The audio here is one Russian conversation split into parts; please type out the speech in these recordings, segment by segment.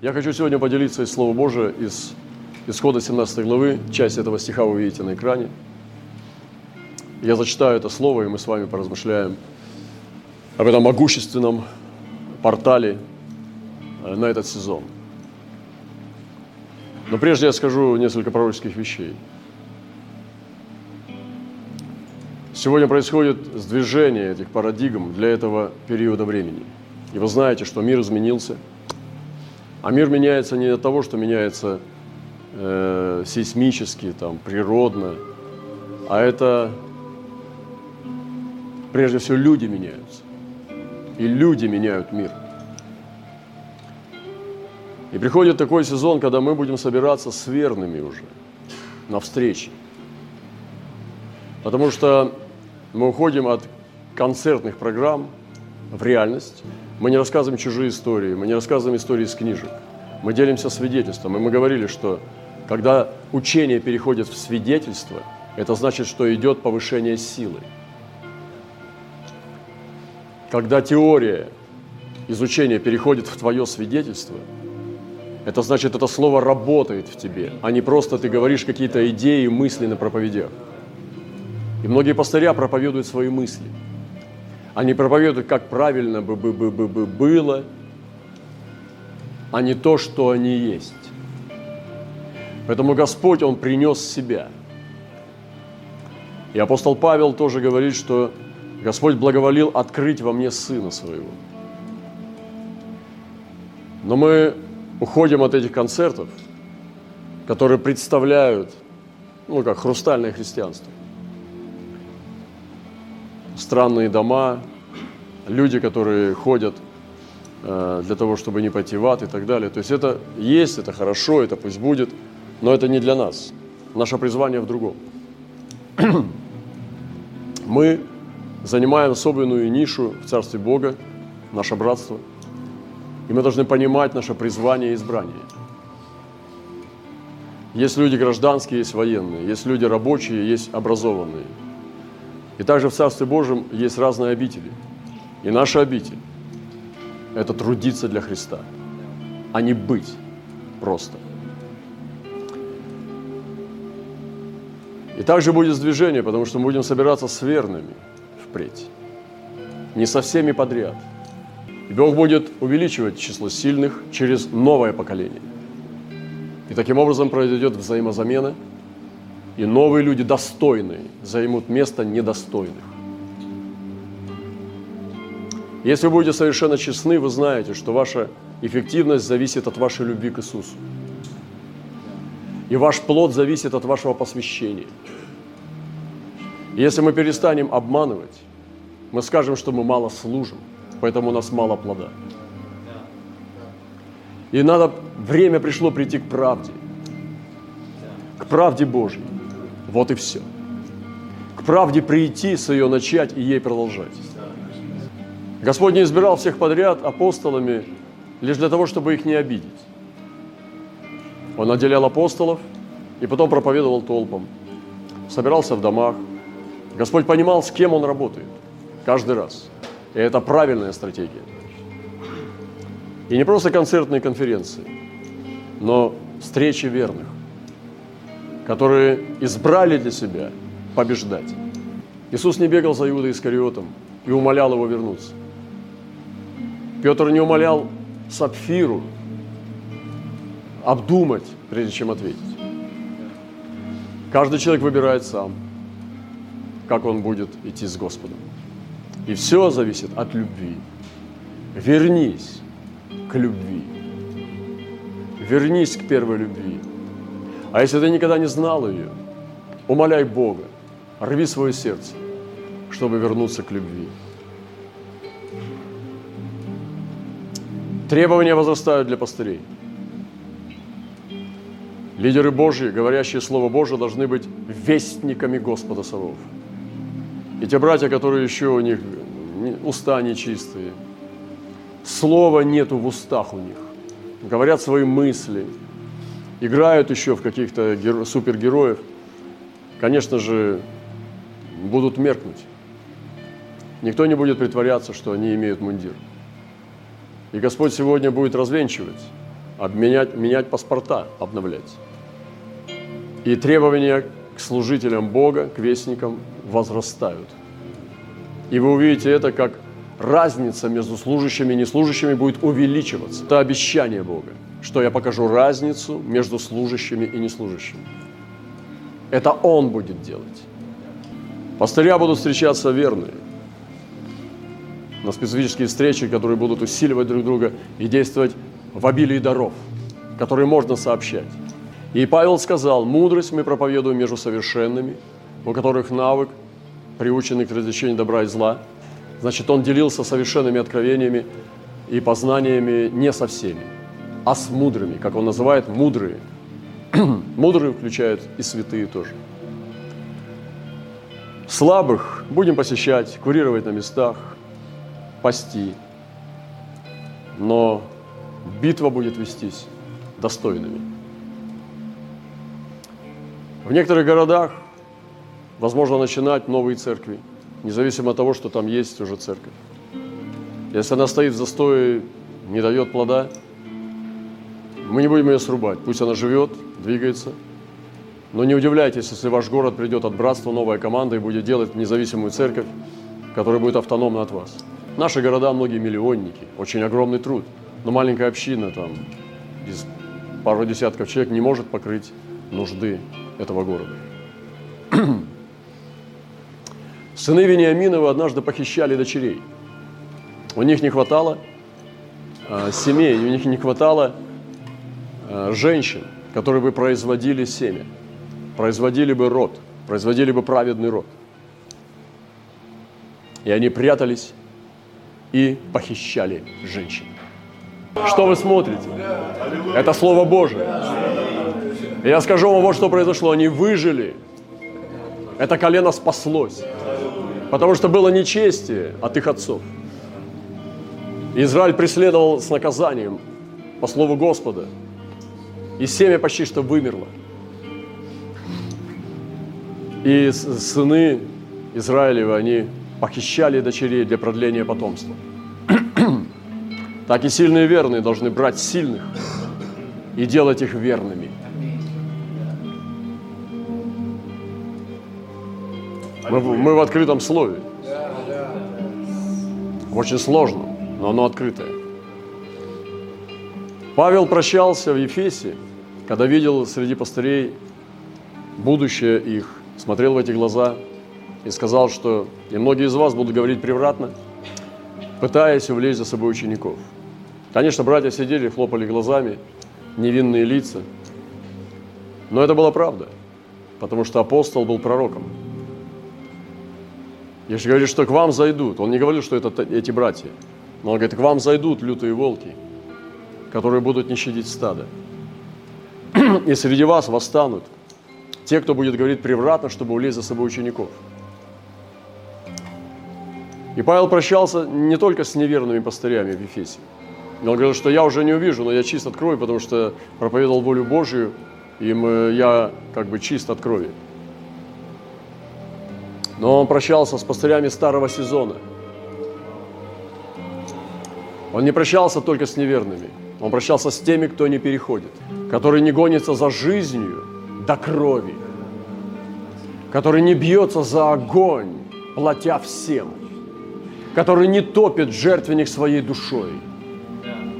Я хочу сегодня поделиться из Слова Божия, из Исхода 17 главы, часть этого стиха вы видите на экране. Я зачитаю это слово, и мы с вами поразмышляем об этом могущественном портале э, на этот сезон. Но прежде я скажу несколько пророческих вещей. Сегодня происходит сдвижение этих парадигм для этого периода времени. И вы знаете, что мир изменился – а мир меняется не от того, что меняется э, сейсмически, там, природно, а это прежде всего люди меняются. И люди меняют мир. И приходит такой сезон, когда мы будем собираться с верными уже на встречи. Потому что мы уходим от концертных программ в реальность – мы не рассказываем чужие истории, мы не рассказываем истории из книжек. Мы делимся свидетельством. И мы говорили, что когда учение переходит в свидетельство, это значит, что идет повышение силы. Когда теория изучения переходит в твое свидетельство, это значит, это слово работает в тебе, а не просто ты говоришь какие-то идеи и мысли на проповедях. И многие пастыря проповедуют свои мысли – они проповедуют, как правильно бы, бы, бы, бы, бы было, а не то, что они есть. Поэтому Господь, Он принес себя. И апостол Павел тоже говорит, что Господь благоволил открыть во мне Сына Своего. Но мы уходим от этих концертов, которые представляют, ну, как хрустальное христианство странные дома, люди, которые ходят э, для того, чтобы не пойти в ад и так далее. То есть это есть, это хорошо, это пусть будет, но это не для нас. Наше призвание в другом. Мы занимаем особенную нишу в Царстве Бога, наше братство, и мы должны понимать наше призвание и избрание. Есть люди гражданские, есть военные, есть люди рабочие, есть образованные – и также в Царстве Божьем есть разные обители. И наша обитель – это трудиться для Христа, а не быть просто. И также будет сдвижение, потому что мы будем собираться с верными впредь. Не со всеми подряд. И Бог будет увеличивать число сильных через новое поколение. И таким образом произойдет взаимозамена – и новые люди достойные займут место недостойных. Если вы будете совершенно честны, вы знаете, что ваша эффективность зависит от вашей любви к Иисусу. И ваш плод зависит от вашего посвящения. Если мы перестанем обманывать, мы скажем, что мы мало служим, поэтому у нас мало плода. И надо, время пришло прийти к правде, к правде Божьей. Вот и все. К правде прийти, с ее начать и ей продолжать. Господь не избирал всех подряд апостолами лишь для того, чтобы их не обидеть. Он отделял апостолов и потом проповедовал толпам. Собирался в домах. Господь понимал, с кем он работает. Каждый раз. И это правильная стратегия. И не просто концертные конференции, но встречи верных которые избрали для себя побеждать. Иисус не бегал за Иудой Искариотом и умолял его вернуться. Петр не умолял Сапфиру обдумать, прежде чем ответить. Каждый человек выбирает сам, как он будет идти с Господом. И все зависит от любви. Вернись к любви. Вернись к первой любви. А если ты никогда не знал ее, умоляй Бога, рви свое сердце, чтобы вернуться к любви. Требования возрастают для пастырей. Лидеры Божьи, говорящие Слово Божие, должны быть вестниками Господа Савов. И те братья, которые еще у них уста нечистые, слова нету в устах у них, говорят свои мысли – играют еще в каких-то геро- супергероев, конечно же, будут меркнуть. Никто не будет притворяться, что они имеют мундир. И Господь сегодня будет развенчивать обменять, менять паспорта, обновлять. И требования к служителям Бога, к вестникам возрастают. И вы увидите это, как разница между служащими и неслужащими будет увеличиваться. Это обещание Бога, что я покажу разницу между служащими и неслужащими. Это Он будет делать. Пастыря будут встречаться верные на специфические встречи, которые будут усиливать друг друга и действовать в обилии даров, которые можно сообщать. И Павел сказал, мудрость мы проповедуем между совершенными, у которых навык, приученный к развлечению добра и зла. Значит, он делился совершенными откровениями и познаниями не со всеми, а с мудрыми, как он называет, мудрые. Мудрые включают и святые тоже. Слабых будем посещать, курировать на местах, пасти. Но битва будет вестись достойными. В некоторых городах возможно начинать новые церкви, независимо от того, что там есть уже церковь. Если она стоит в застое, не дает плода, мы не будем ее срубать. Пусть она живет, двигается. Но не удивляйтесь, если ваш город придет от братства, новая команда и будет делать независимую церковь, которая будет автономна от вас. Наши города многие миллионники, очень огромный труд. Но маленькая община, там, из пару десятков человек не может покрыть нужды этого города. Сыны Вениаминовы однажды похищали дочерей. У них не хватало э, семей, у них не хватало женщин, которые бы производили семя, производили бы род, производили бы праведный род. И они прятались и похищали женщин. Что вы смотрите? Это Слово Божие. Я скажу вам вот что произошло. Они выжили. Это колено спаслось. Потому что было нечестие от их отцов. Израиль преследовал с наказанием по слову Господа. И семя почти что вымерло. И сыны Израилевы, они похищали дочерей для продления потомства. Так и сильные и верные должны брать сильных и делать их верными. Мы, мы в открытом слове. Очень сложно, но оно открытое. Павел прощался в Ефесе, когда видел среди пастырей будущее их, смотрел в эти глаза и сказал, что и многие из вас будут говорить превратно, пытаясь увлечь за собой учеников. Конечно, братья сидели, хлопали глазами, невинные лица, но это была правда, потому что апостол был пророком. Если говорит, что к вам зайдут, он не говорил, что это эти братья, но он говорит, к вам зайдут лютые волки, которые будут не щадить стадо. И среди вас восстанут те, кто будет говорить превратно, чтобы улезть за собой учеников. И Павел прощался не только с неверными пастырями в Ефесе. Он говорил, что я уже не увижу, но я чист от крови, потому что проповедовал волю Божию, и я как бы чист от крови. Но он прощался с пастырями старого сезона. Он не прощался только с неверными. Он прощался с теми, кто не переходит, который не гонится за жизнью до крови, который не бьется за огонь, платя всем, который не топит жертвенник своей душой.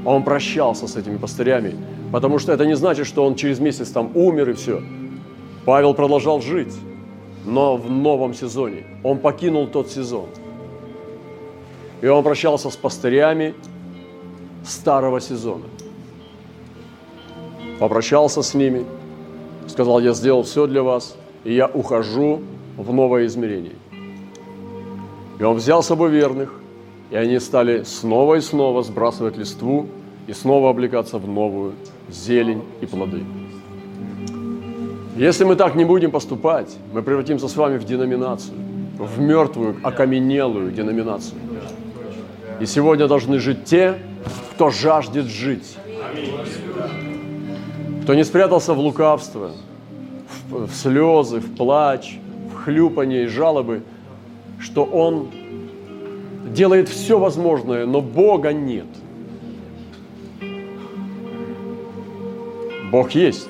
Он прощался с этими пастырями, потому что это не значит, что он через месяц там умер и все. Павел продолжал жить но в новом сезоне. Он покинул тот сезон. И он прощался с пастырями старого сезона. Попрощался с ними, сказал, я сделал все для вас, и я ухожу в новое измерение. И он взял с собой верных, и они стали снова и снова сбрасывать листву и снова облекаться в новую зелень и плоды. Если мы так не будем поступать, мы превратимся с вами в деноминацию, в мертвую, окаменелую деноминацию. И сегодня должны жить те, кто жаждет жить. Кто не спрятался в лукавство, в, в слезы, в плач, в хлюпание и жалобы, что он делает все возможное, но Бога нет. Бог есть.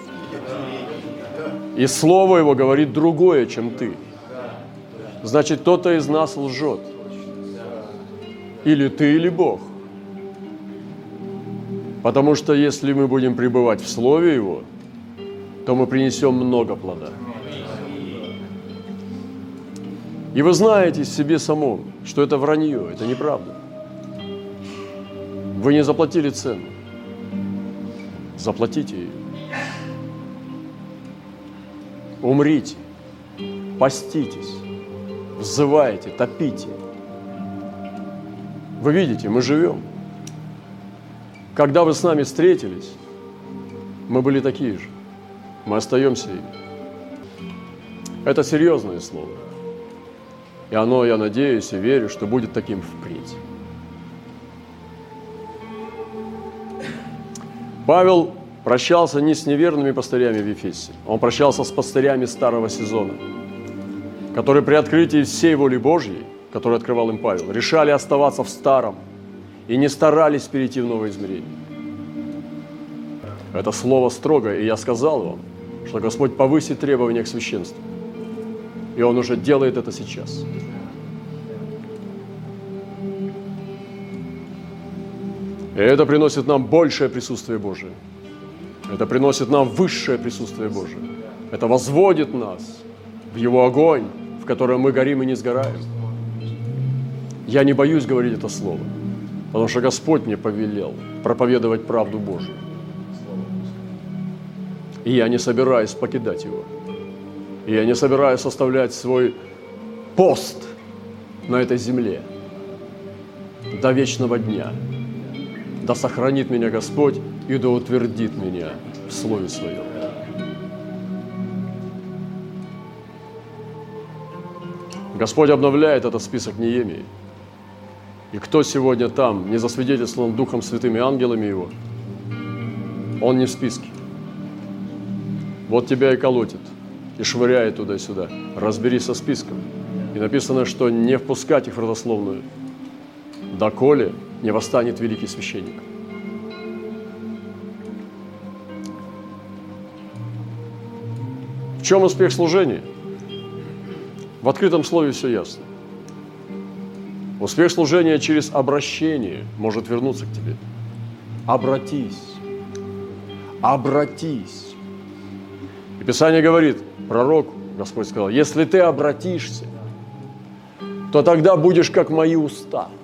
И Слово Его говорит другое, чем ты. Значит, кто-то из нас лжет. Или ты, или Бог. Потому что если мы будем пребывать в Слове Его, то мы принесем много плода. И вы знаете себе самом, что это вранье, это неправда. Вы не заплатили цену. Заплатите ее. Умрите, поститесь, взывайте, топите. Вы видите, мы живем. Когда вы с нами встретились, мы были такие же. Мы остаемся ими. Это серьезное слово. И оно, я надеюсь и верю, что будет таким впредь. Павел прощался не с неверными пастырями в Ефесе, он прощался с пастырями старого сезона, которые при открытии всей воли Божьей, которую открывал им Павел, решали оставаться в старом и не старались перейти в новое измерение. Это слово строгое, и я сказал вам, что Господь повысит требования к священству. И Он уже делает это сейчас. И это приносит нам большее присутствие Божие. Это приносит нам высшее присутствие Божие. Это возводит нас в Его огонь, в котором мы горим и не сгораем. Я не боюсь говорить это слово, потому что Господь мне повелел проповедовать правду Божию. И я не собираюсь покидать его. И я не собираюсь составлять свой пост на этой земле до вечного дня – да сохранит меня Господь и да утвердит меня в Слове Своем. Господь обновляет этот список Неемии. И кто сегодня там, не засвидетельствован Духом Святым и ангелами Его, он не в списке. Вот тебя и колотит, и швыряет туда-сюда. Разберись со списком. И написано, что не впускать их в родословную, доколе не восстанет великий священник. В чем успех служения? В открытом слове все ясно. Успех служения через обращение может вернуться к тебе. Обратись. Обратись. И Писание говорит, пророк, Господь сказал, если ты обратишься, то тогда будешь как мои уста –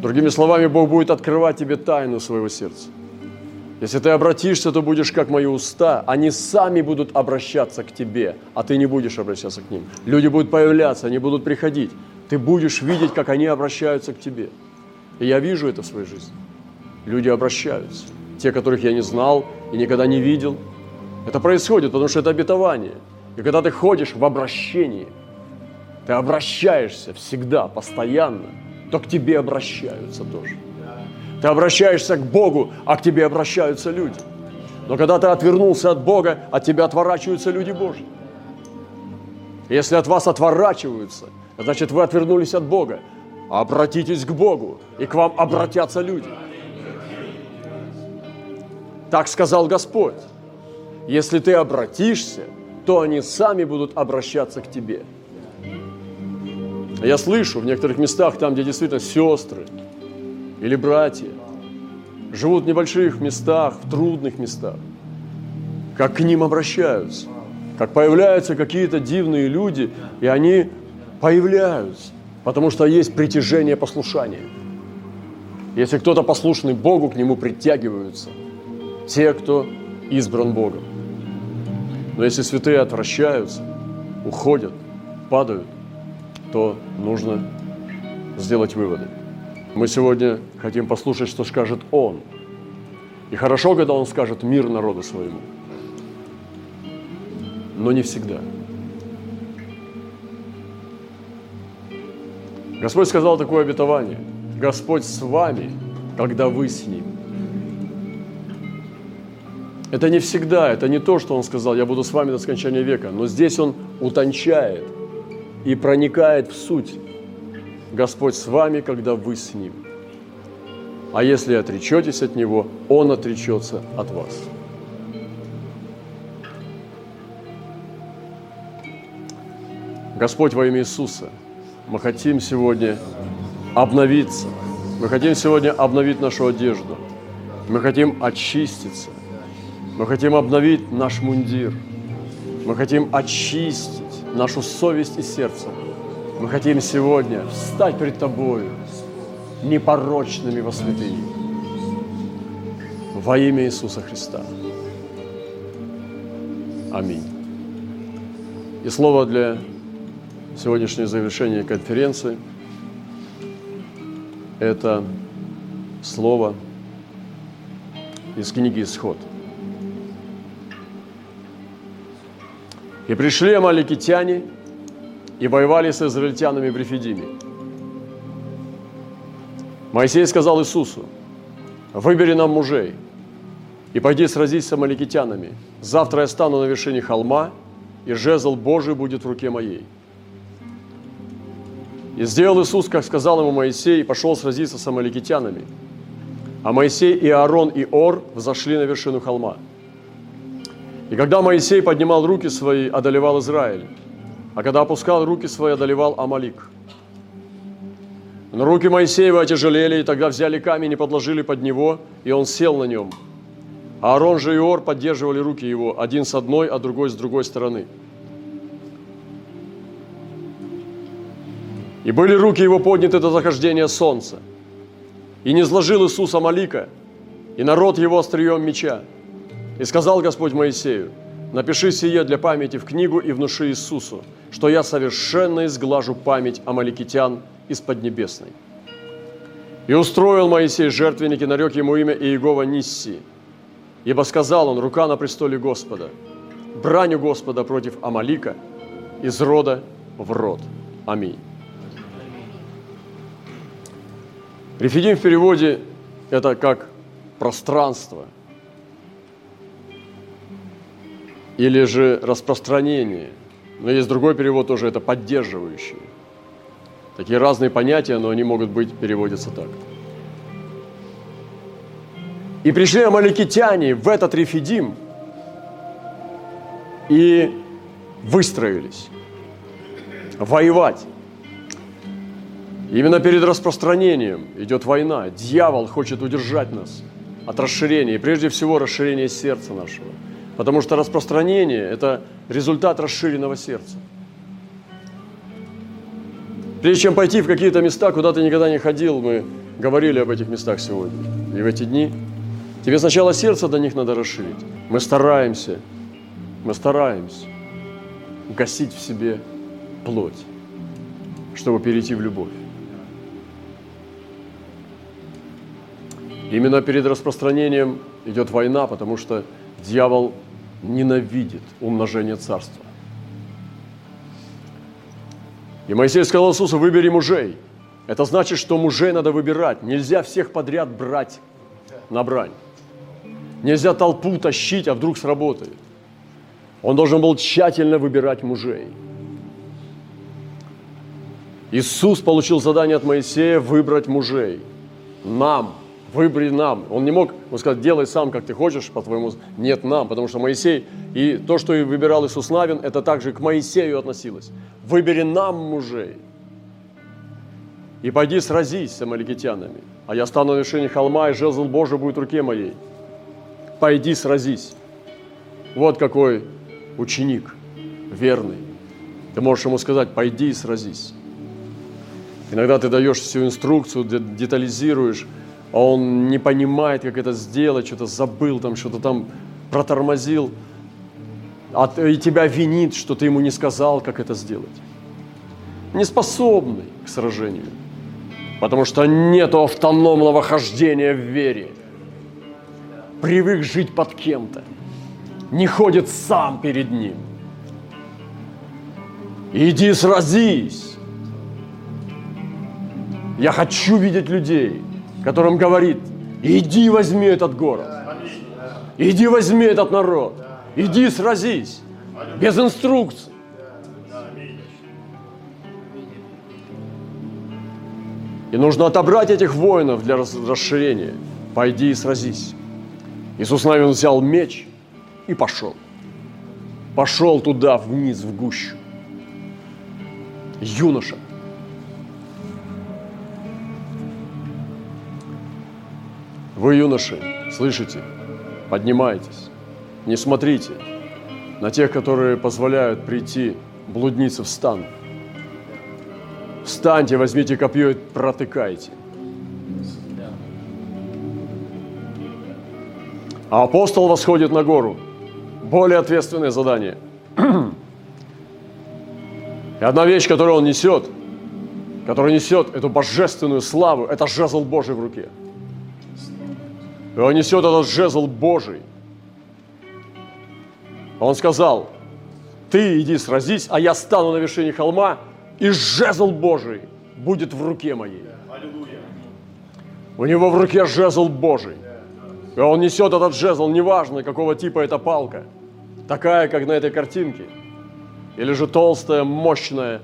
Другими словами, Бог будет открывать тебе тайну своего сердца. Если ты обратишься, то будешь как мои уста. Они сами будут обращаться к тебе, а ты не будешь обращаться к ним. Люди будут появляться, они будут приходить. Ты будешь видеть, как они обращаются к тебе. И я вижу это в своей жизни. Люди обращаются. Те, которых я не знал и никогда не видел. Это происходит, потому что это обетование. И когда ты ходишь в обращении, ты обращаешься всегда, постоянно – то к тебе обращаются тоже. Ты обращаешься к Богу, а к тебе обращаются люди. Но когда ты отвернулся от Бога, от тебя отворачиваются люди Божьи. Если от вас отворачиваются, значит вы отвернулись от Бога. Обратитесь к Богу, и к вам обратятся люди. Так сказал Господь. Если ты обратишься, то они сами будут обращаться к тебе. Я слышу в некоторых местах, там, где действительно сестры или братья живут в небольших местах, в трудных местах, как к ним обращаются, как появляются какие-то дивные люди, и они появляются, потому что есть притяжение послушания. Если кто-то послушный Богу, к нему притягиваются те, кто избран Богом. Но если святые отвращаются, уходят, падают, то нужно сделать выводы. Мы сегодня хотим послушать, что скажет Он. И хорошо, когда Он скажет мир народу своему. Но не всегда. Господь сказал такое обетование. Господь с вами, когда вы с Ним. Это не всегда, это не то, что Он сказал, я буду с вами до скончания века. Но здесь Он утончает – и проникает в суть. Господь с вами, когда вы с Ним. А если отречетесь от Него, Он отречется от вас. Господь во имя Иисуса, мы хотим сегодня обновиться. Мы хотим сегодня обновить нашу одежду. Мы хотим очиститься. Мы хотим обновить наш мундир. Мы хотим очистить нашу совесть и сердце. Мы хотим сегодня встать перед Тобою непорочными во святые. Во имя Иисуса Христа. Аминь. И слово для сегодняшнего завершения конференции – это слово из книги «Исход». «И пришли амаликитяне и воевали с израильтянами в Рефидиме. Моисей сказал Иисусу, выбери нам мужей и пойди сразись с амаликитянами. Завтра я стану на вершине холма, и жезл Божий будет в руке моей. И сделал Иисус, как сказал ему Моисей, и пошел сразиться с амаликитянами. А Моисей и Аарон и Ор взошли на вершину холма. И когда Моисей поднимал руки свои, одолевал Израиль, а когда опускал руки свои, одолевал Амалик – но руки Моисеева отяжелели, и тогда взяли камень и подложили под него, и он сел на нем. А Аарон же и Ор поддерживали руки его, один с одной, а другой с другой стороны. И были руки его подняты до захождения солнца. И не сложил Иисус Амалика, и народ его острием меча. И сказал Господь Моисею, напиши сие для памяти в книгу и внуши Иисусу, что я совершенно изглажу память амаликитян из Поднебесной. И устроил Моисей жертвенник и нарек ему имя Иегова Нисси, ибо сказал он, рука на престоле Господа, браню Господа против Амалика из рода в род. Аминь. Рефидим в переводе – это как пространство или же распространение. Но есть другой перевод тоже – это поддерживающий. Такие разные понятия, но они могут быть, переводятся так. И пришли амаликитяне в этот Рефидим и выстроились воевать. Именно перед распространением идет война. Дьявол хочет удержать нас от расширения, и прежде всего расширения сердца нашего. Потому что распространение – это результат расширенного сердца. Прежде чем пойти в какие-то места, куда ты никогда не ходил, мы говорили об этих местах сегодня и в эти дни. Тебе сначала сердце до них надо расширить. Мы стараемся, мы стараемся гасить в себе плоть, чтобы перейти в любовь. Именно перед распространением идет война, потому что дьявол ненавидит умножение царства. И Моисей сказал Иисусу, выбери мужей. Это значит, что мужей надо выбирать. Нельзя всех подряд брать на брань. Нельзя толпу тащить, а вдруг сработает. Он должен был тщательно выбирать мужей. Иисус получил задание от Моисея выбрать мужей. Нам выбери нам. Он не мог он сказать, делай сам, как ты хочешь, по-твоему. Нет, нам, потому что Моисей, и то, что и выбирал Иисус Навин, это также к Моисею относилось. Выбери нам мужей. И пойди сразись с амаликитянами. А я стану на вершине холма, и жезл Божий будет в руке моей. Пойди сразись. Вот какой ученик, верный. Ты можешь ему сказать, пойди и сразись. Иногда ты даешь всю инструкцию, детализируешь, а он не понимает, как это сделать, что-то забыл, там что-то там протормозил, а, и тебя винит, что ты ему не сказал, как это сделать. Неспособный к сражению, потому что нет автономного хождения в вере. Привык жить под кем-то, не ходит сам перед ним. Иди сразись. Я хочу видеть людей – которым говорит, иди возьми этот город, иди возьми этот народ, иди сразись, без инструкций. И нужно отобрать этих воинов для расширения. Пойди и сразись. Иисус Навин взял меч и пошел. Пошел туда, вниз, в гущу. Юноша. Вы, юноши, слышите? Поднимайтесь. Не смотрите на тех, которые позволяют прийти блуднице в стан. Встаньте, возьмите копье и протыкайте. А апостол восходит на гору. Более ответственное задание. И одна вещь, которую он несет, которая несет эту божественную славу, это жезл Божий в руке. Он несет этот жезл Божий. Он сказал, ты иди сразись, а я стану на вершине холма, и жезл Божий будет в руке моей. У него в руке жезл Божий. И он несет этот жезл, неважно, какого типа эта палка. Такая, как на этой картинке. Или же толстая, мощная,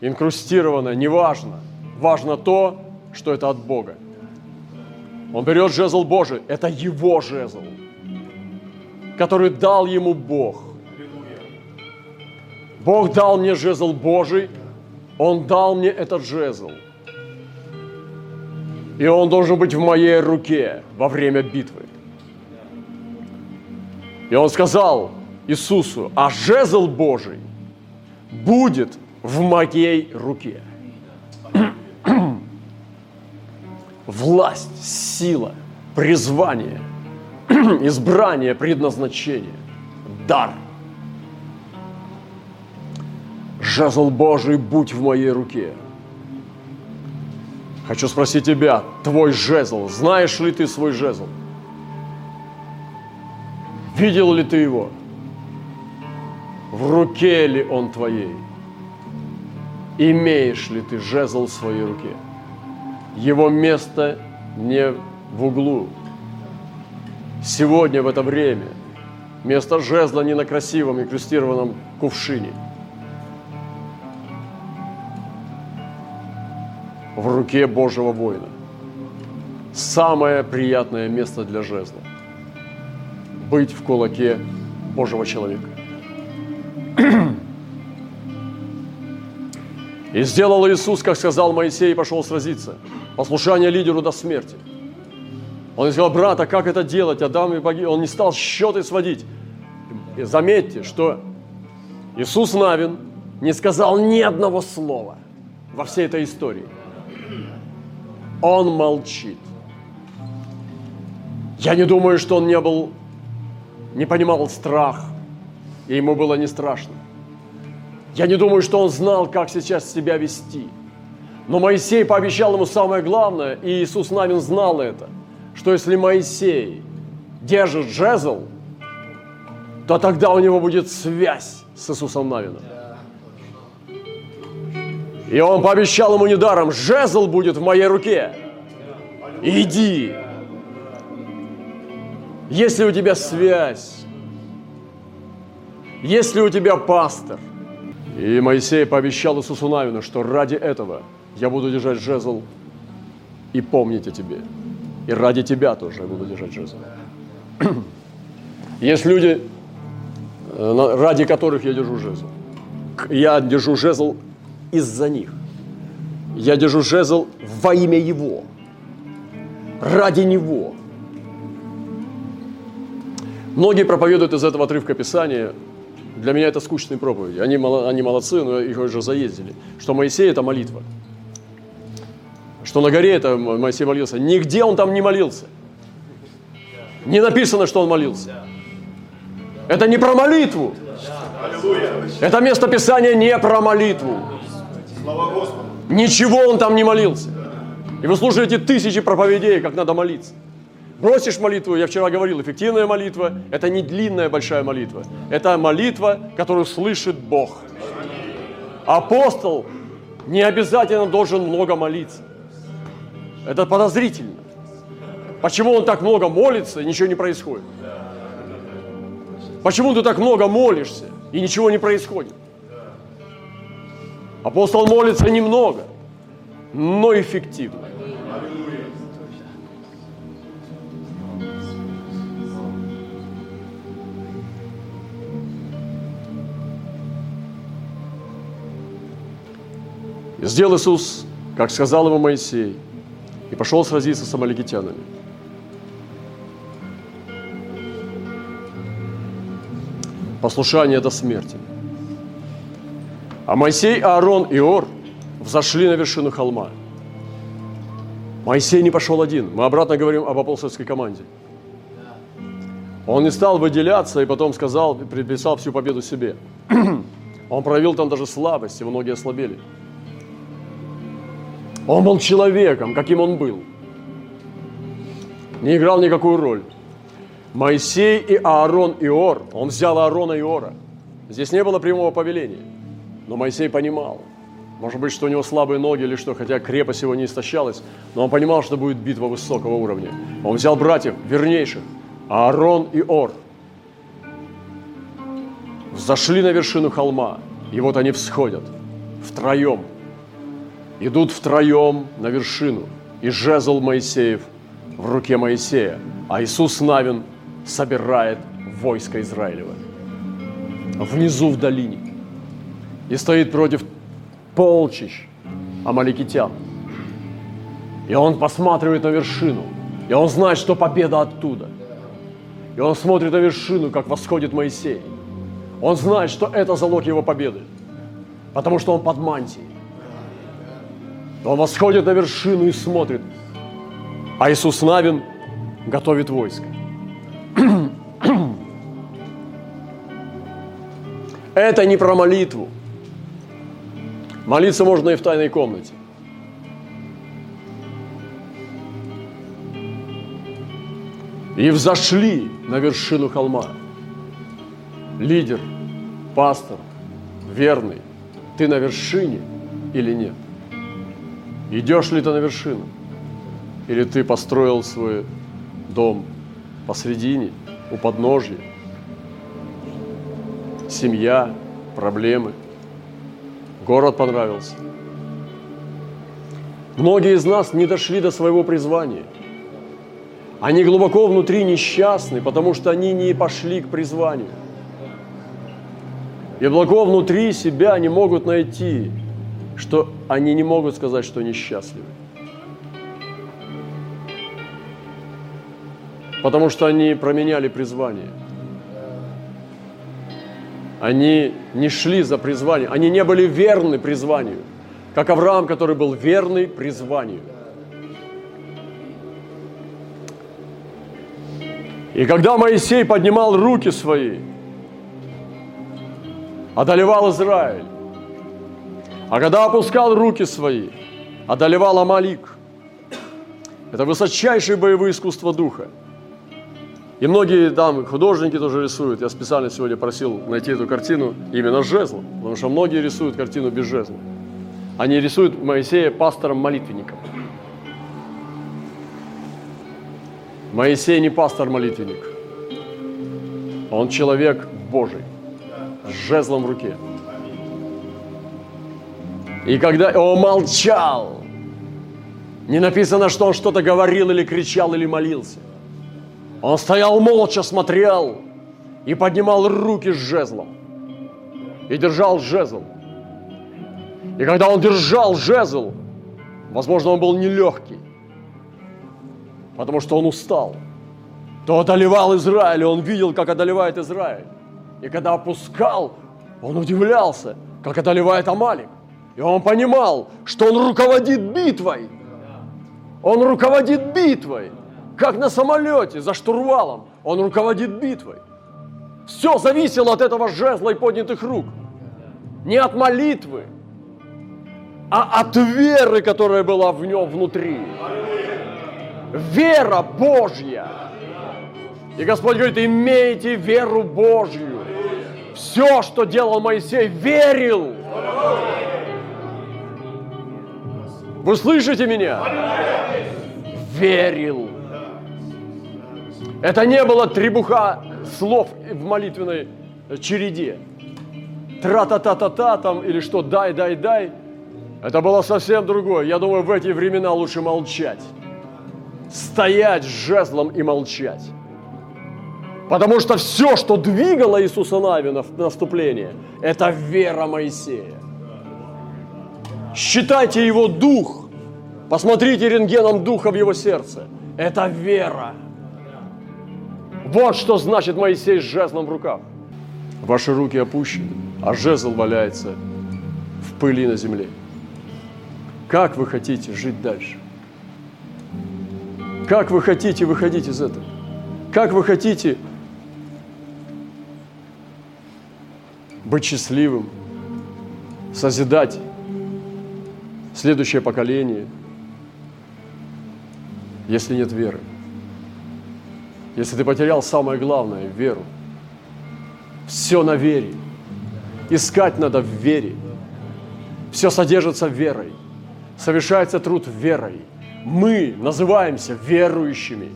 инкрустированная, неважно. Важно то, что это от Бога. Он берет жезл Божий. Это его жезл, который дал ему Бог. Бог дал мне жезл Божий, Он дал мне этот жезл. И он должен быть в моей руке во время битвы. И он сказал Иисусу, а жезл Божий будет в моей руке. Власть, сила, призвание, избрание, предназначение, дар. Жезл Божий будь в моей руке – Хочу спросить тебя, твой жезл, знаешь ли ты свой жезл? Видел ли ты его? В руке ли он твоей? Имеешь ли ты жезл в своей руке? Его место не в углу. Сегодня, в это время, место жезла не на красивом и крестированном кувшине – в руке Божьего воина. Самое приятное место для жезла – быть в кулаке Божьего человека. И сделал Иисус, как сказал Моисей, и пошел сразиться. Послушание лидеру до смерти. Он сказал, брат, а как это делать? Адам и боги. Он не стал счеты сводить. И заметьте, что Иисус Навин не сказал ни одного слова во всей этой истории. Он молчит. Я не думаю, что он не был, не понимал страх, и ему было не страшно. Я не думаю, что он знал, как сейчас себя вести. Но Моисей пообещал ему самое главное, и Иисус Навин знал это, что если Моисей держит жезл, то тогда у него будет связь с Иисусом Навином. И он пообещал ему недаром, жезл будет в моей руке. Иди. Если у тебя связь, если у тебя пастор, и Моисей пообещал Иисусу Навину, что ради этого я буду держать жезл и помнить о тебе. И ради тебя тоже я буду держать жезл. Есть люди, э, ради которых я держу жезл. Я держу жезл из-за них. Я держу жезл во имя Его, ради Него. Многие проповедуют из этого отрывка Писания. Для меня это скучные проповеди. Они, они молодцы, но их уже заездили. Что Моисей – это молитва. Что на горе это Моисей молился. Нигде он там не молился. Не написано, что он молился. Это не про молитву. Это место Писания не про молитву. Ничего он там не молился. И вы слушаете тысячи проповедей, как надо молиться. Бросишь молитву, я вчера говорил, эффективная молитва – это не длинная большая молитва. Это молитва, которую слышит Бог. Апостол не обязательно должен много молиться. Это подозрительно. Почему он так много молится, и ничего не происходит? Почему ты так много молишься, и ничего не происходит? Апостол молится немного, но эффективно. И сделал Иисус, как сказал ему Моисей, пошел сразиться с амаликитянами. Послушание до смерти. А Моисей, Аарон и Ор взошли на вершину холма. Моисей не пошел один. Мы обратно говорим об апостольской команде. Он не стал выделяться и потом сказал, приписал всю победу себе. Он проявил там даже слабость, и многие ослабели. Он был человеком, каким он был. Не играл никакую роль. Моисей и Аарон и Ор, он взял Аарона и Ора. Здесь не было прямого повеления. Но Моисей понимал, может быть, что у него слабые ноги или что, хотя крепость его не истощалась, но он понимал, что будет битва высокого уровня. Он взял братьев, вернейших, Аарон и Ор. Зашли на вершину холма, и вот они всходят втроем – идут втроем на вершину, и жезл Моисеев в руке Моисея, а Иисус Навин собирает войско Израилева внизу в долине и стоит против полчищ амаликитян. И он посматривает на вершину, и он знает, что победа оттуда. И он смотрит на вершину, как восходит Моисей. Он знает, что это залог его победы, потому что он под мантией. Он восходит на вершину и смотрит, а Иисус Навин готовит войско. Это не про молитву. Молиться можно и в тайной комнате. И взошли на вершину холма. Лидер, пастор, верный, ты на вершине или нет? Идешь ли ты на вершину? Или ты построил свой дом посредине, у подножья? Семья, проблемы. Город понравился. Многие из нас не дошли до своего призвания. Они глубоко внутри несчастны, потому что они не пошли к призванию. И глубоко внутри себя не могут найти что они не могут сказать, что они счастливы. Потому что они променяли призвание. Они не шли за призванием, они не были верны призванию, как Авраам, который был верный призванию. И когда Моисей поднимал руки свои, одолевал Израиль, а когда опускал руки свои, одолевал Амалик. Это высочайшее боевое искусство духа. И многие там художники тоже рисуют. Я специально сегодня просил найти эту картину именно с жезлом, потому что многие рисуют картину без жезла. Они рисуют Моисея пастором-молитвенником. Моисей не пастор-молитвенник. Он человек Божий с жезлом в руке. И когда он молчал, не написано, что он что-то говорил или кричал или молился. Он стоял молча, смотрел и поднимал руки с жезлом. И держал жезл. И когда он держал жезл, возможно, он был нелегкий, потому что он устал, то одолевал Израиль, он видел, как одолевает Израиль. И когда опускал, он удивлялся, как одолевает Амалик. И он понимал, что он руководит битвой. Он руководит битвой, как на самолете за штурвалом. Он руководит битвой. Все зависело от этого жезла и поднятых рук. Не от молитвы, а от веры, которая была в нем внутри. Вера Божья. И Господь говорит, имейте веру Божью. Все, что делал Моисей, верил. Вы слышите меня? Верил. Это не было требуха слов в молитвенной череде. Тра-та-та-та-та там или что, дай, дай, дай. Это было совсем другое. Я думаю, в эти времена лучше молчать. Стоять с жезлом и молчать. Потому что все, что двигало Иисуса Навина в наступление, это вера Моисея. Считайте его дух, посмотрите рентгеном духа в его сердце. Это вера. Вот что значит Моисей с жезлом в руках. Ваши руки опущены, а жезл валяется в пыли на земле. Как вы хотите жить дальше? Как вы хотите выходить из этого? Как вы хотите быть счастливым, созидать следующее поколение, если нет веры? Если ты потерял самое главное – веру. Все на вере. Искать надо в вере. Все содержится верой. Совершается труд верой. Мы называемся верующими.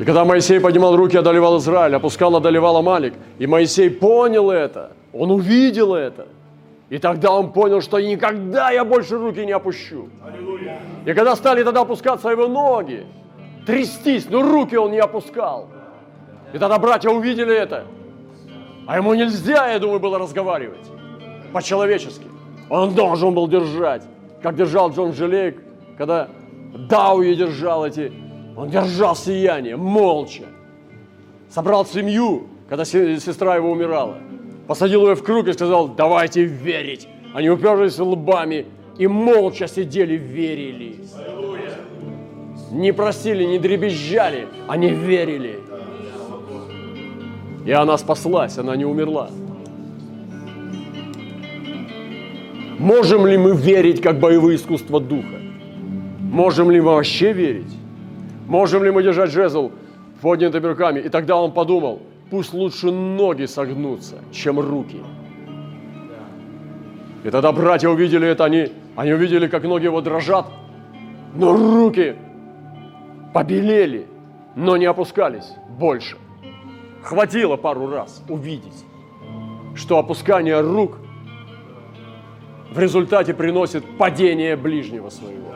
И когда Моисей поднимал руки, одолевал Израиль, опускал, одолевал Амалик, и Моисей понял это, он увидел это. И тогда он понял, что никогда я больше руки не опущу. И когда стали тогда опускаться его ноги, трястись, но руки он не опускал. И тогда братья увидели это. А ему нельзя, я думаю, было разговаривать по-человечески. Он должен был держать, как держал Джон Желейк, когда Дауи держал эти, он держал сияние, молча. Собрал семью, когда сестра его умирала. Посадил ее в круг и сказал, давайте верить. Они уперлись лбами и молча сидели, верили. Не просили, не дребезжали, они верили. И она спаслась, она не умерла. Можем ли мы верить как боевые искусства духа? Можем ли мы вообще верить? Можем ли мы держать жезл поднятыми руками? И тогда он подумал, пусть лучше ноги согнутся, чем руки. И тогда братья увидели это, они, они увидели, как ноги его дрожат, но руки побелели, но не опускались больше. Хватило пару раз увидеть, что опускание рук – в результате приносит падение ближнего своего.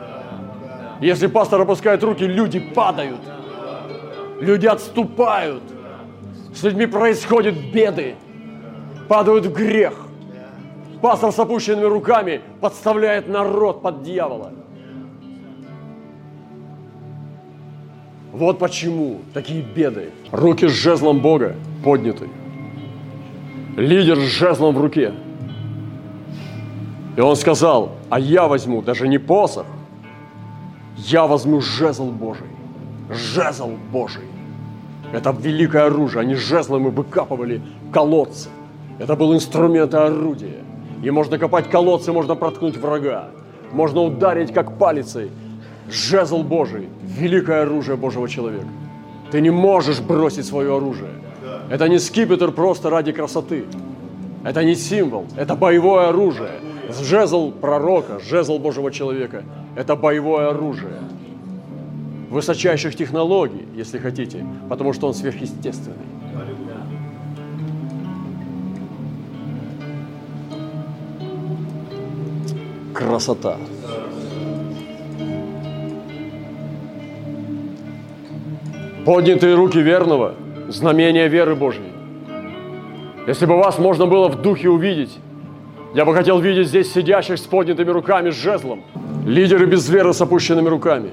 Если пастор опускает руки, люди падают, люди отступают, с людьми происходят беды, падают в грех. Пастор с опущенными руками подставляет народ под дьявола. Вот почему такие беды. Руки с жезлом Бога подняты. Лидер с жезлом в руке – и он сказал, а я возьму даже не посох, я возьму жезл Божий. Жезл Божий. Это великое оружие. Они жезлом и выкапывали колодцы. Это был инструмент и орудие. И можно копать колодцы, можно проткнуть врага. Можно ударить как палицей. Жезл Божий – великое оружие Божьего человека. Ты не можешь бросить свое оружие. Это не скипетр просто ради красоты. Это не символ, это боевое оружие – Жезл пророка, жезл Божьего человека – это боевое оружие высочайших технологий, если хотите, потому что он сверхъестественный. Красота. Поднятые руки верного – знамение веры Божьей. Если бы вас можно было в духе увидеть, я бы хотел видеть здесь сидящих с поднятыми руками, с жезлом. Лидеры без веры с опущенными руками.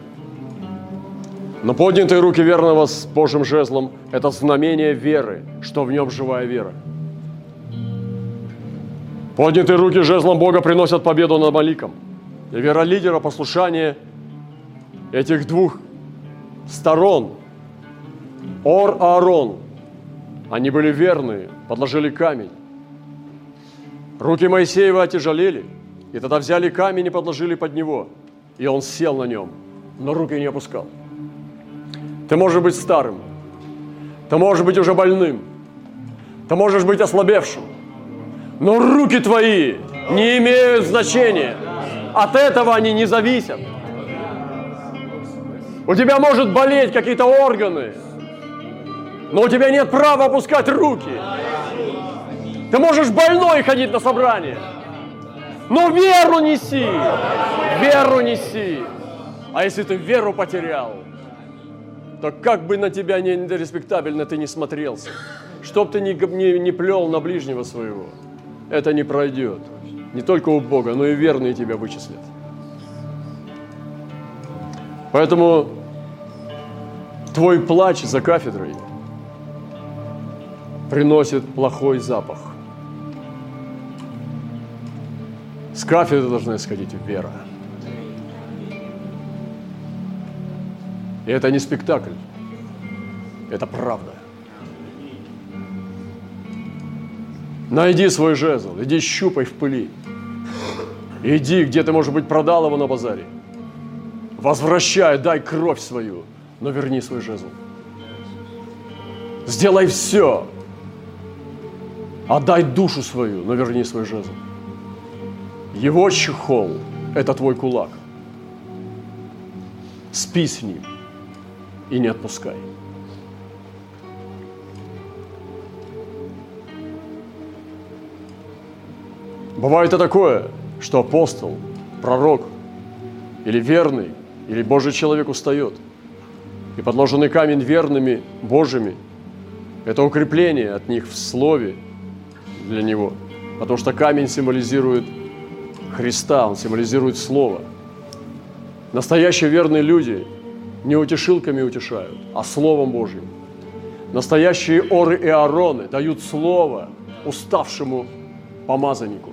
Но поднятые руки верного с Божьим жезлом – это знамение веры, что в нем живая вера. Поднятые руки жезлом Бога приносят победу над Маликом. И вера лидера, послушание этих двух сторон, Ор Аарон, они были верные, подложили камень. Руки Моисеева отяжелели, и тогда взяли камень и подложили под него, и он сел на нем, но руки не опускал. Ты можешь быть старым, ты можешь быть уже больным, ты можешь быть ослабевшим, но руки твои не имеют значения. От этого они не зависят. У тебя может болеть какие-то органы, но у тебя нет права опускать руки. Ты можешь больной ходить на собрание. Но веру неси. Веру неси. А если ты веру потерял, то как бы на тебя не респектабельно ты не смотрелся, чтоб ты не, не, не плел на ближнего своего, это не пройдет. Не только у Бога, но и верные тебя вычислят. Поэтому твой плач за кафедрой приносит плохой запах. С кафедры должна исходить вера. Это не спектакль, это правда. Найди свой жезл, иди щупай в пыли. Иди, где ты, может быть, продал его на базаре. Возвращай, дай кровь свою, но верни свой жезл. Сделай все. Отдай душу свою, но верни свой жезл. Его чехол – это твой кулак. Спи с ним и не отпускай. Бывает и такое, что апостол, пророк или верный, или Божий человек устает. И подложенный камень верными Божьими – это укрепление от них в слове для него. Потому что камень символизирует Христа, он символизирует Слово. Настоящие верные люди не утешилками утешают, а Словом Божьим. Настоящие оры и ароны дают Слово уставшему помазаннику.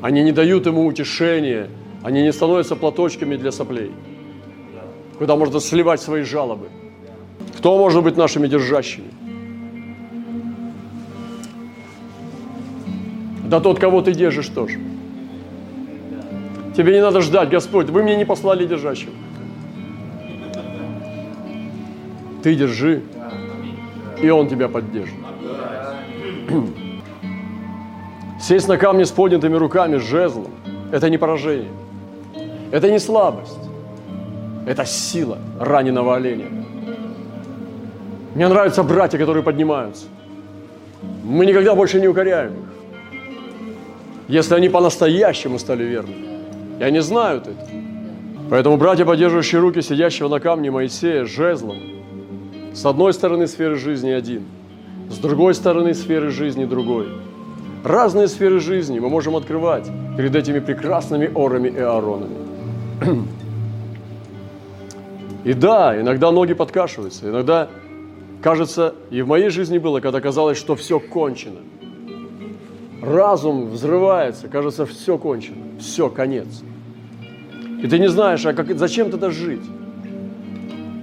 Они не дают ему утешения, они не становятся платочками для соплей, куда можно сливать свои жалобы. Кто может быть нашими держащими? Да тот, кого ты держишь тоже. Тебе не надо ждать, Господь, вы мне не послали держащего. Ты держи, и Он тебя поддержит. Сесть на камне с поднятыми руками, с жезлом – это не поражение. Это не слабость. Это сила раненого оленя. Мне нравятся братья, которые поднимаются. Мы никогда больше не укоряем их. Если они по-настоящему стали верными. И они знают это. Поэтому братья, поддерживающие руки сидящего на камне Моисея жезлом, с одной стороны сферы жизни один, с другой стороны сферы жизни другой – разные сферы жизни мы можем открывать перед этими прекрасными орами и аронами. И да, иногда ноги подкашиваются, иногда кажется, и в моей жизни было, когда казалось, что все кончено. Разум взрывается, кажется, все кончено, все, конец. И ты не знаешь, а как, зачем тогда жить,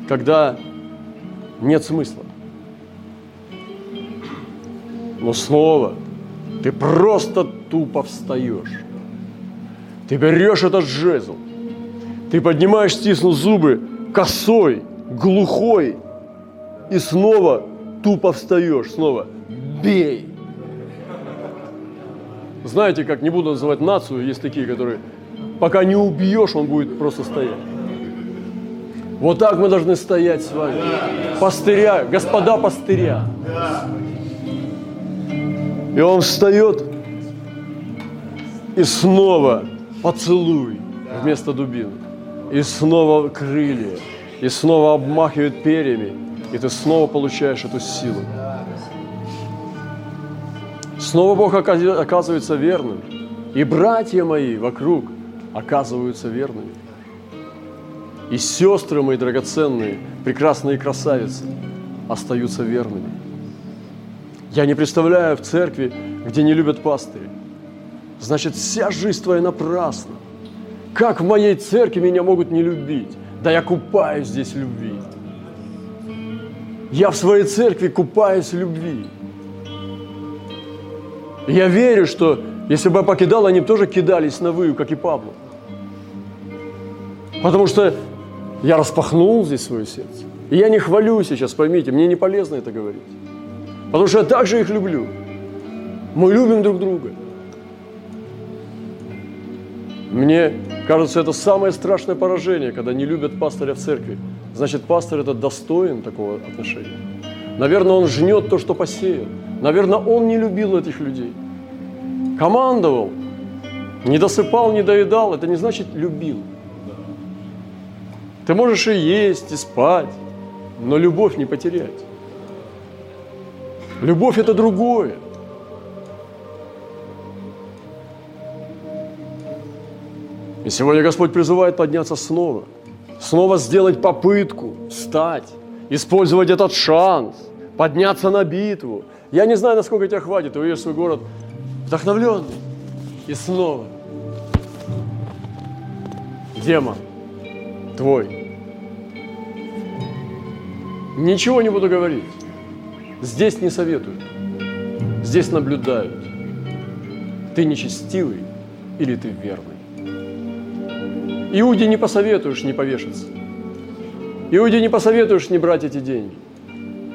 когда нет смысла. Но снова – ты просто тупо встаешь. Ты берешь этот жезл. Ты поднимаешь, стиснув зубы, косой, глухой. И снова тупо встаешь. Снова бей. Знаете, как не буду называть нацию, есть такие, которые пока не убьешь, он будет просто стоять. Вот так мы должны стоять с вами. Пастыря, господа пастыря. И он встает и снова поцелуй вместо дубины. И снова крылья. И снова обмахивает перьями. И ты снова получаешь эту силу. Снова Бог оказывается верным. И братья мои вокруг оказываются верными. И сестры мои драгоценные, прекрасные красавицы остаются верными. Я не представляю в церкви, где не любят пастыри. Значит, вся жизнь твоя напрасна. Как в моей церкви меня могут не любить? Да я купаюсь здесь в любви. Я в своей церкви купаюсь в любви. Я верю, что если бы я покидал, они бы тоже кидались на выю, как и Павлу. Потому что я распахнул здесь свое сердце. И я не хвалю сейчас, поймите, мне не полезно это говорить. Потому что я также их люблю. Мы любим друг друга. Мне кажется, это самое страшное поражение, когда не любят пастыря в церкви. Значит, пастор это достоин такого отношения. Наверное, он жнет то, что посеял. Наверное, он не любил этих людей. Командовал, не досыпал, не доедал. Это не значит любил. Ты можешь и есть, и спать, но любовь не потерять. Любовь – это другое. И сегодня Господь призывает подняться снова, снова сделать попытку, встать, использовать этот шанс, подняться на битву. Я не знаю, насколько тебя хватит, ты уедешь свой город вдохновленный. И снова. Демон твой. Ничего не буду говорить. Здесь не советуют. Здесь наблюдают. Ты нечестивый или ты верный. Иуде не посоветуешь не повешаться. Иуде не посоветуешь не брать эти деньги.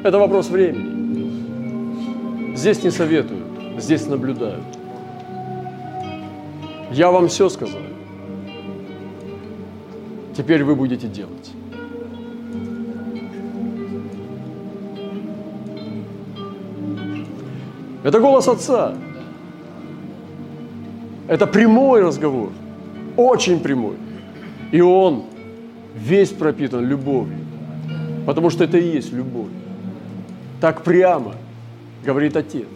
Это вопрос времени. Здесь не советуют, здесь наблюдают. Я вам все сказал. Теперь вы будете делать. Это голос Отца. Это прямой разговор, очень прямой. И он весь пропитан любовью, потому что это и есть любовь. Так прямо говорит Отец.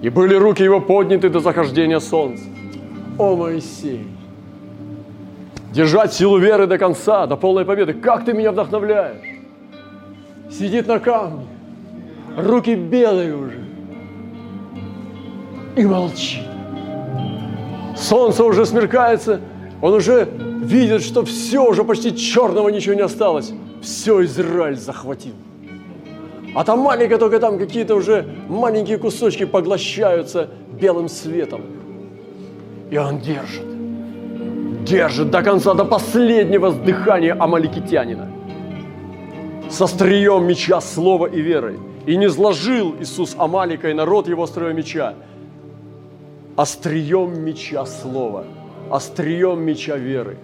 И были руки его подняты до захождения солнца. О, Моисей! Держать силу веры до конца, до полной победы. Как ты меня вдохновляешь! Сидит на камне, руки белые уже и молчит. Солнце уже смеркается, он уже видит, что все, уже почти черного ничего не осталось. Все Израиль захватил. А там маленькая только там какие-то уже маленькие кусочки поглощаются белым светом. И он держит. Держит до конца, до последнего дыхания амаликитянина. Со стрием меча, слова и верой. И не сложил Иисус Амалика и народ его строя меча, острием меча слова, острием меча веры,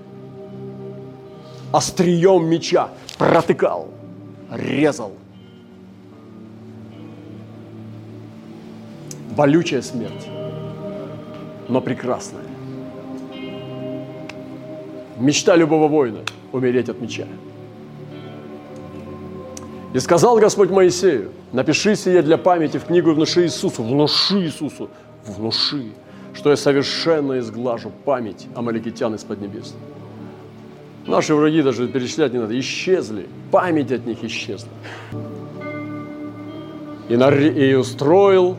острием меча протыкал, резал. Болючая смерть, но прекрасная. Мечта любого воина – умереть от меча. И сказал Господь Моисею, напиши сие для памяти в книгу «Внуши Иисусу». Внуши Иисусу внуши, что я совершенно изглажу память амаликитян из-под небес. Наши враги даже перечислять не надо, исчезли, память от них исчезла. И, и устроил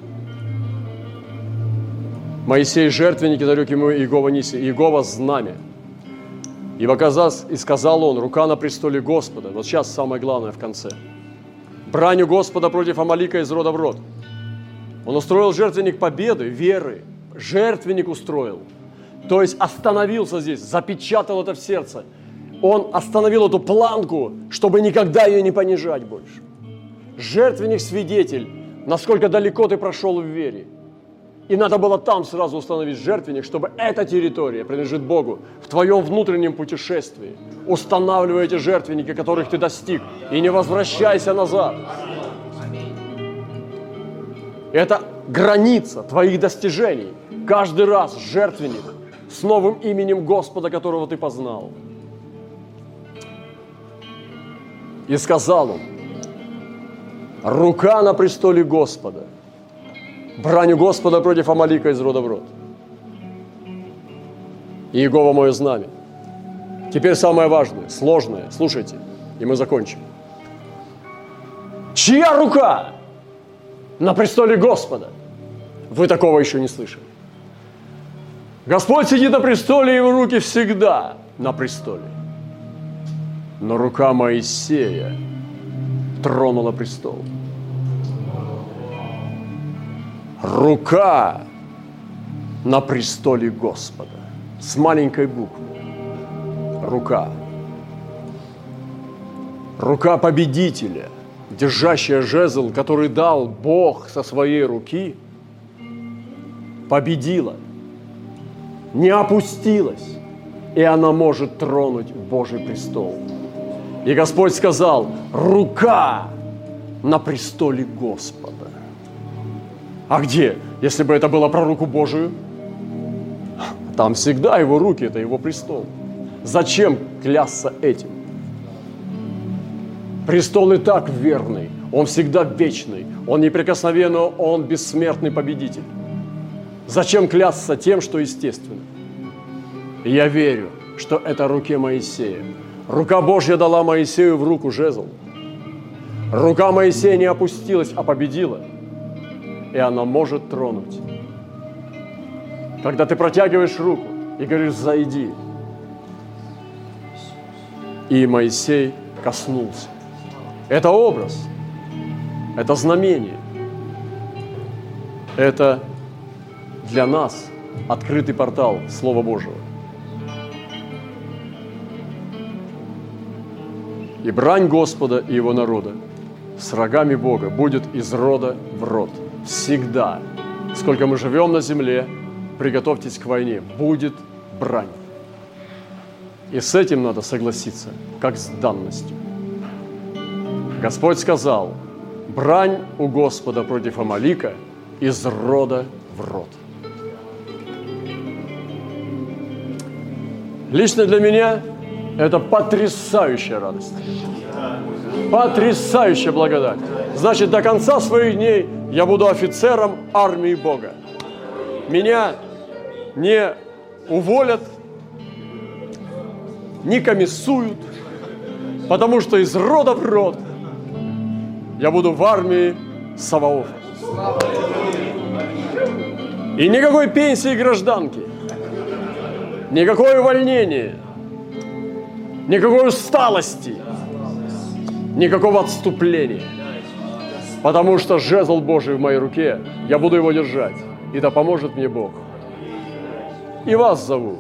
Моисей жертвенники, зарек ему Иегова Ниси, Иегова знамя. И, показав, и сказал он, рука на престоле Господа, вот сейчас самое главное в конце, браню Господа против Амалика из рода в род – он устроил жертвенник победы, веры. Жертвенник устроил. То есть остановился здесь, запечатал это в сердце. Он остановил эту планку, чтобы никогда ее не понижать больше. Жертвенник свидетель, насколько далеко ты прошел в вере. И надо было там сразу установить жертвенник, чтобы эта территория принадлежит Богу в твоем внутреннем путешествии. Устанавливай эти жертвенники, которых ты достиг, и не возвращайся назад. Это граница твоих достижений. Каждый раз жертвенник с новым именем Господа, которого ты познал. И сказал он, рука на престоле Господа, браню Господа против Амалика из рода в род. И Иегова мое знамя. Теперь самое важное, сложное, слушайте, и мы закончим. Чья рука? на престоле Господа. Вы такого еще не слышали. Господь сидит на престоле, его руки всегда на престоле. Но рука Моисея тронула престол. Рука на престоле Господа. С маленькой буквы. Рука. Рука победителя – держащая жезл, который дал Бог со своей руки, победила, не опустилась, и она может тронуть Божий престол. И Господь сказал, рука на престоле Господа. А где, если бы это было про руку Божию? Там всегда его руки, это его престол. Зачем клясться этим? Престол и так верный, он всегда вечный, он неприкосновенный, он бессмертный победитель. Зачем клясться тем, что естественно? Я верю, что это руке Моисея. Рука Божья дала Моисею в руку жезл. Рука Моисея не опустилась, а победила. И она может тронуть. Когда ты протягиваешь руку и говоришь «зайди», и Моисей коснулся. Это образ, это знамение, это для нас открытый портал Слова Божьего. И брань Господа и Его народа с рогами Бога будет из рода в род. Всегда, сколько мы живем на земле, приготовьтесь к войне, будет брань. И с этим надо согласиться, как с данностью. Господь сказал, брань у Господа против Амалика из рода в род. Лично для меня это потрясающая радость. Потрясающая благодать. Значит, до конца своих дней я буду офицером армии Бога. Меня не уволят, не комиссуют, потому что из рода в род я буду в армии Саваофа. И никакой пенсии гражданки, никакое увольнение, никакой усталости, никакого отступления. Потому что жезл Божий в моей руке, я буду его держать. И да поможет мне Бог. И вас зову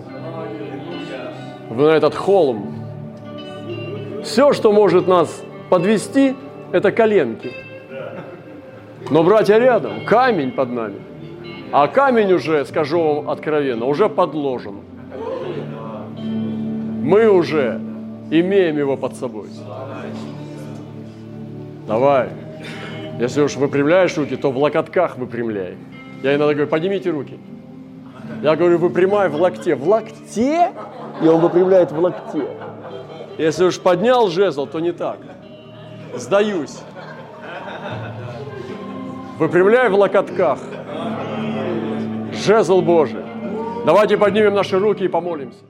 на этот холм. Все, что может нас подвести, это коленки. Но, братья, рядом, камень под нами. А камень уже, скажу вам откровенно, уже подложен. Мы уже имеем его под собой. Давай. Если уж выпрямляешь руки, то в локотках выпрямляй. Я иногда говорю, поднимите руки. Я говорю, выпрямай в локте. В локте? И он выпрямляет в локте. Если уж поднял жезл, то не так. Сдаюсь. Выпрямляй в локотках. Жезл Божий. Давайте поднимем наши руки и помолимся.